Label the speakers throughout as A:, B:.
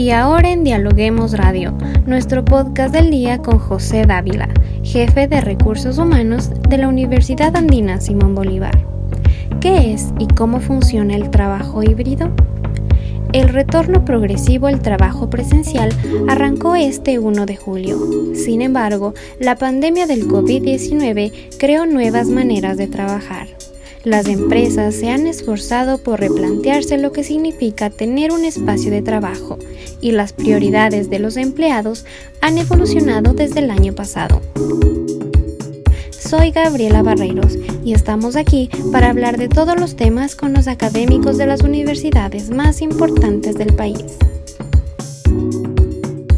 A: Y ahora en Dialoguemos Radio, nuestro podcast del día con José Dávila, jefe de recursos humanos de la Universidad Andina Simón Bolívar. ¿Qué es y cómo funciona el trabajo híbrido? El retorno progresivo al trabajo presencial arrancó este 1 de julio. Sin embargo, la pandemia del COVID-19 creó nuevas maneras de trabajar. Las empresas se han esforzado por replantearse lo que significa tener un espacio de trabajo y las prioridades de los empleados han evolucionado desde el año pasado. Soy Gabriela Barreiros y estamos aquí para hablar de todos los temas con los académicos de las universidades más importantes del país.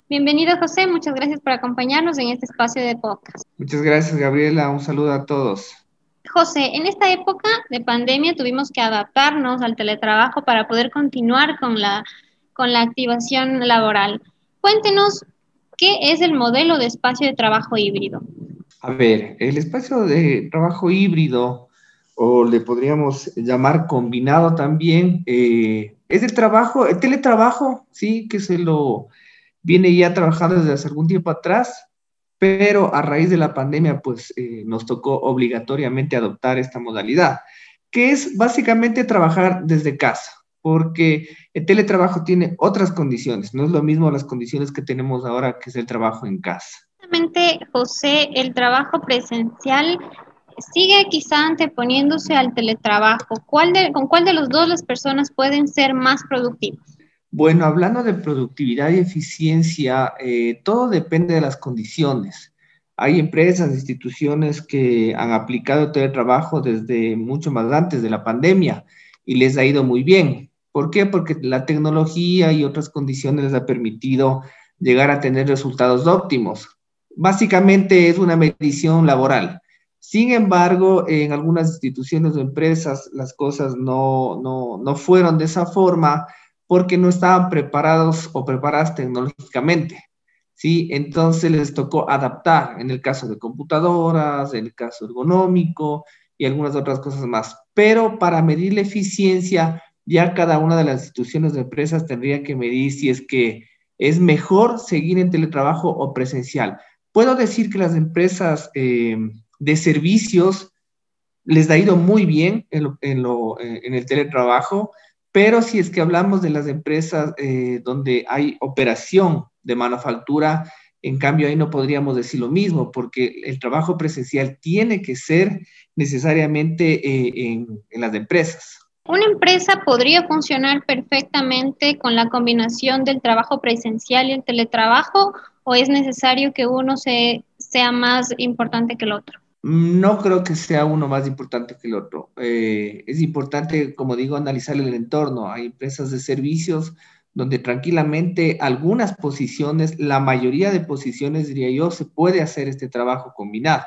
A: Bienvenido José, muchas gracias por acompañarnos en este espacio de podcast.
B: Muchas gracias Gabriela, un saludo a todos.
A: José, en esta época de pandemia tuvimos que adaptarnos al teletrabajo para poder continuar con la, con la activación laboral. Cuéntenos qué es el modelo de espacio de trabajo híbrido.
B: A ver, el espacio de trabajo híbrido, o le podríamos llamar combinado también, eh, es el trabajo, el teletrabajo, sí, que se lo viene ya trabajando desde hace algún tiempo atrás, pero a raíz de la pandemia, pues eh, nos tocó obligatoriamente adoptar esta modalidad, que es básicamente trabajar desde casa, porque el teletrabajo tiene otras condiciones, no es lo mismo las condiciones que tenemos ahora, que es el trabajo en casa.
A: José, el trabajo presencial sigue quizá anteponiéndose al teletrabajo. ¿Con cuál de los dos las personas pueden ser más productivas?
B: Bueno, hablando de productividad y eficiencia, eh, todo depende de las condiciones. Hay empresas, instituciones que han aplicado teletrabajo desde mucho más antes de la pandemia y les ha ido muy bien. ¿Por qué? Porque la tecnología y otras condiciones les ha permitido llegar a tener resultados óptimos básicamente es una medición laboral. Sin embargo, en algunas instituciones o empresas las cosas no, no, fueron de esa forma porque no estaban preparados o preparadas tecnológicamente. ¿sí? Entonces les tocó adaptar en el caso de computadoras, en el caso ergonómico y algunas otras cosas más. Pero para medir la eficiencia, ya cada una de las instituciones o empresas tendría que medir si es que es mejor seguir en teletrabajo o presencial. Puedo decir que las empresas eh, de servicios les ha ido muy bien en, el teletrabajo, pero si es que hablamos de las empresas eh, donde hay operación de manufactura, en cambio ahí no podríamos decir lo mismo, porque el trabajo presencial tiene que ser necesariamente en las empresas.
A: Una empresa podría funcionar perfectamente con la combinación del trabajo presencial y el teletrabajo o es necesario que uno sea más importante que el otro?
B: No creo que sea uno más importante que el otro. Eh, es importante, como digo, analizar el entorno. Hay empresas de servicios donde tranquilamente algunas posiciones, la mayoría de posiciones, diría yo, se puede hacer este trabajo combinado.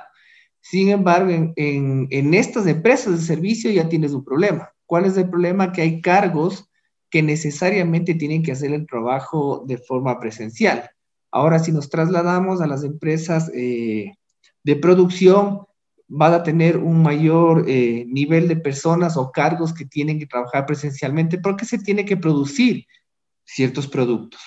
B: Sin embargo, en, estas empresas de servicio ya tienes un problema. ¿Cuál es el problema? Que hay cargos que necesariamente tienen que hacer el trabajo de forma presencial. Ahora, si nos trasladamos a las empresas eh, de producción, van a tener un mayor eh, nivel de personas o cargos que tienen que trabajar presencialmente porque se tiene que producir ciertos productos.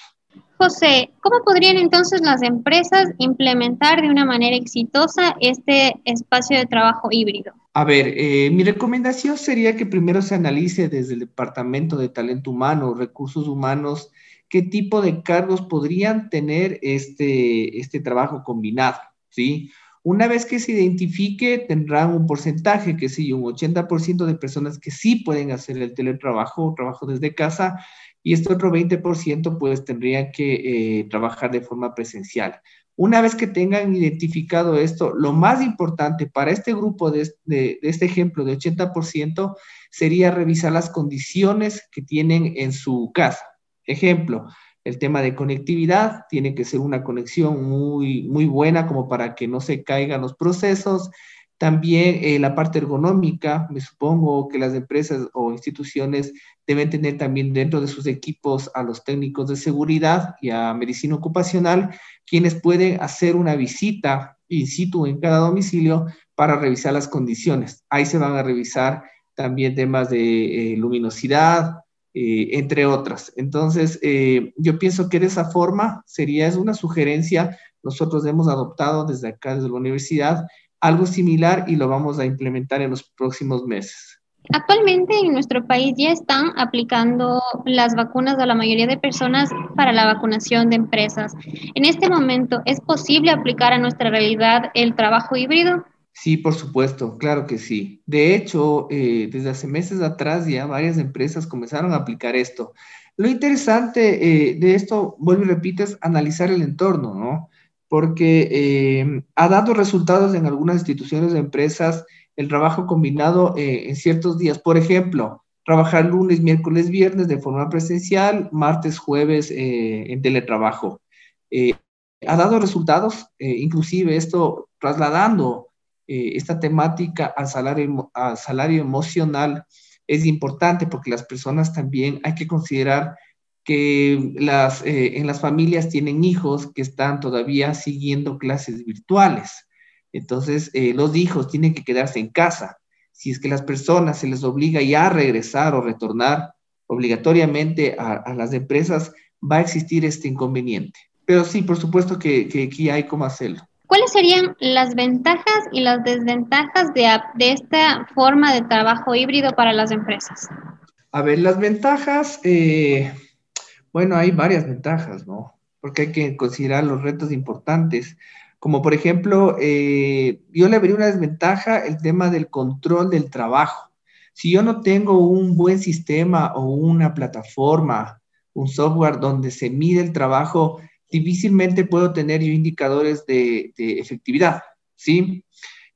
A: José, ¿cómo podrían entonces las empresas implementar de una manera exitosa este espacio de trabajo híbrido?
B: A ver, eh, mi recomendación sería que primero se analice desde el Departamento de Talento Humano, Recursos Humanos, qué tipo de cargos podrían tener este, este trabajo combinado, ¿sí? Una vez que se identifique, tendrán un porcentaje, que sí, un 80% de personas que sí pueden hacer el teletrabajo o trabajo desde casa, y este otro 20% pues tendrían que eh, trabajar de forma presencial. Una vez que tengan identificado esto, lo más importante para este grupo de, de, de, este ejemplo de 80% sería revisar las condiciones que tienen en su casa. Ejemplo, el tema de conectividad tiene que ser una conexión muy, muy buena como para que no se caigan los procesos. También eh, la parte ergonómica, me supongo que las empresas o instituciones deben tener también dentro de sus equipos a los técnicos de seguridad y a medicina ocupacional, quienes pueden hacer una visita in situ en cada domicilio para revisar las condiciones. Ahí se van a revisar también temas de eh, luminosidad, entre otras. Entonces, yo pienso que de esa forma sería, es una sugerencia, nosotros hemos adoptado desde acá, desde la universidad, algo similar y lo vamos a implementar en los próximos meses.
A: Actualmente en nuestro país ya están aplicando las vacunas a la mayoría de personas para la vacunación de empresas. En este momento, ¿es posible aplicar a nuestra realidad el trabajo híbrido?
B: Sí, por supuesto, claro que sí. De hecho, eh, desde hace meses atrás ya varias empresas comenzaron a aplicar esto. Lo interesante eh, de esto, vuelvo y repito, es analizar el entorno, ¿no? Porque eh, ha dado resultados en algunas instituciones de empresas el trabajo combinado eh, en ciertos días. Por ejemplo, trabajar lunes, miércoles, viernes de forma presencial, martes, jueves eh, en teletrabajo. Eh, ha dado resultados, inclusive esto trasladando esta temática al salario, al salario emocional es importante porque las personas también hay que considerar que las, en las familias tienen hijos que están todavía siguiendo clases virtuales. Entonces, eh, los hijos tienen que quedarse en casa. Si es que las personas se les obliga ya a regresar o retornar obligatoriamente a, las empresas, va a existir este inconveniente. Pero sí, por supuesto que, aquí hay cómo hacerlo.
A: ¿Cuáles serían las ventajas y las desventajas de, esta forma de trabajo híbrido para las empresas?
B: A ver, las ventajas, eh, bueno, hay varias ventajas, ¿no? Porque hay que considerar los retos importantes. Como por ejemplo, eh, yo le vería una desventaja el tema del control del trabajo. Si yo no tengo un buen sistema o una plataforma, un software donde se mide el trabajo, difícilmente puedo tener yo indicadores de, efectividad, ¿sí?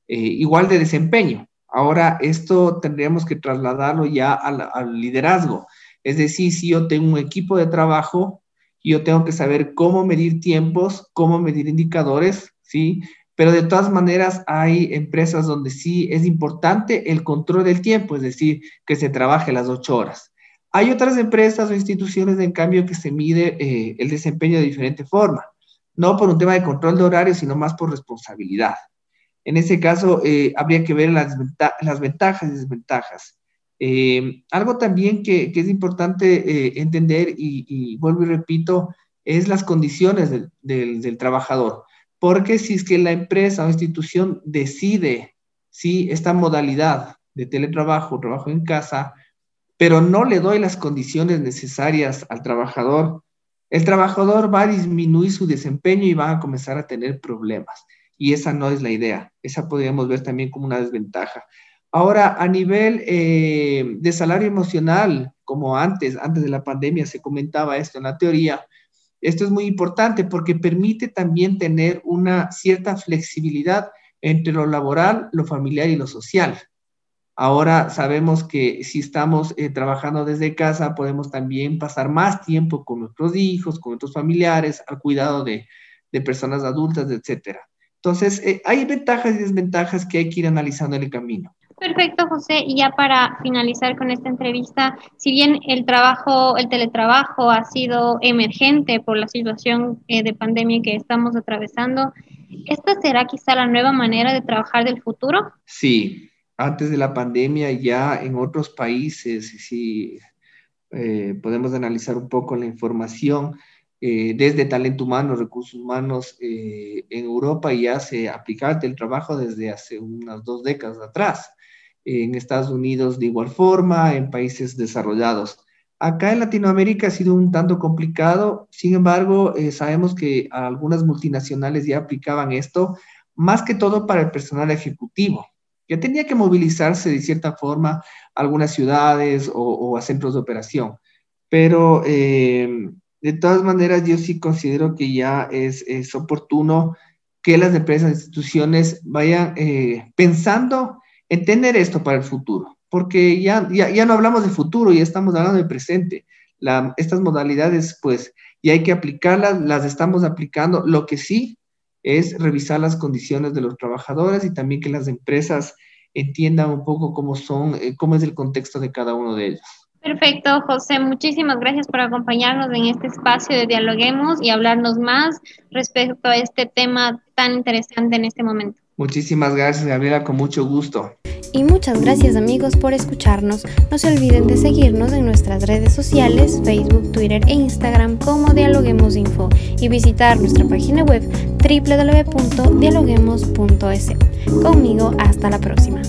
B: Eh, igual de desempeño. Ahora, esto tendríamos que trasladarlo ya al, al liderazgo. Es decir, si yo tengo un equipo de trabajo, yo tengo que saber cómo medir tiempos, cómo medir indicadores, ¿sí? Pero de todas maneras hay empresas donde sí es importante el control del tiempo, es decir, que se trabaje las ocho horas. Hay otras empresas o instituciones, en cambio, que se mide eh, el desempeño de diferente forma, no por un tema de control de horario, sino más por responsabilidad. En ese caso, eh, habría que ver las, ventajas y desventajas. Eh, algo también que, es importante entender, y, vuelvo y repito, es las condiciones del trabajador. Porque si es que la empresa o institución decide si esta modalidad de teletrabajo, trabajo en casa, pero no le doy las condiciones necesarias al trabajador, el trabajador va a disminuir su desempeño y va a comenzar a tener problemas. Y esa no es la idea. Esa podríamos ver también como una desventaja. Ahora, a nivel eh, de salario emocional, como antes, antes de la pandemia se comentaba esto en la teoría, esto es muy importante porque permite también tener una cierta flexibilidad entre lo laboral, lo familiar y lo social. Ahora sabemos que si estamos eh, trabajando desde casa, podemos también pasar más tiempo con nuestros hijos, con nuestros familiares, al cuidado de, personas adultas, etc. Entonces, eh, hay ventajas y desventajas que hay que ir analizando en el camino.
A: Perfecto, José. Y ya para finalizar con esta entrevista, si bien el trabajo, el teletrabajo ha sido emergente por la situación eh, de pandemia que estamos atravesando, ¿esta será quizá la nueva manera de trabajar del futuro?
B: Sí, antes de la pandemia ya en otros países, si eh, podemos analizar un poco la información, eh, desde talento humano, recursos humanos, en Europa ya se aplicaba el trabajo desde hace unas dos décadas atrás en Estados Unidos de igual forma, en países desarrollados. Acá en Latinoamérica ha sido un tanto complicado, sin embargo, eh, sabemos que algunas multinacionales ya aplicaban esto, más que todo para el personal ejecutivo, que tenía que movilizarse de cierta forma a algunas ciudades o, a centros de operación. Pero eh, de todas maneras, yo sí considero que ya es, es oportuno que las empresas instituciones vayan eh, pensando entender esto para el futuro, porque ya, ya, no hablamos de futuro, ya estamos hablando de presente. estas modalidades, pues, y hay que aplicarlas, las estamos aplicando. Lo que sí es revisar las condiciones de los trabajadores y también que las empresas entiendan un poco cómo son, eh, cómo es el contexto de cada uno de ellos.
A: Perfecto, José. Muchísimas gracias por acompañarnos en este espacio de Dialoguemos y hablarnos más respecto a este tema tan interesante en este momento.
B: Muchísimas gracias, Gabriela, con mucho gusto.
C: Y muchas gracias amigos por escucharnos. No se olviden de seguirnos en nuestras redes sociales, Facebook, Twitter e Instagram como Dialoguemos Info y visitar nuestra página web www.dialoguemos.es. Conmigo, hasta la próxima.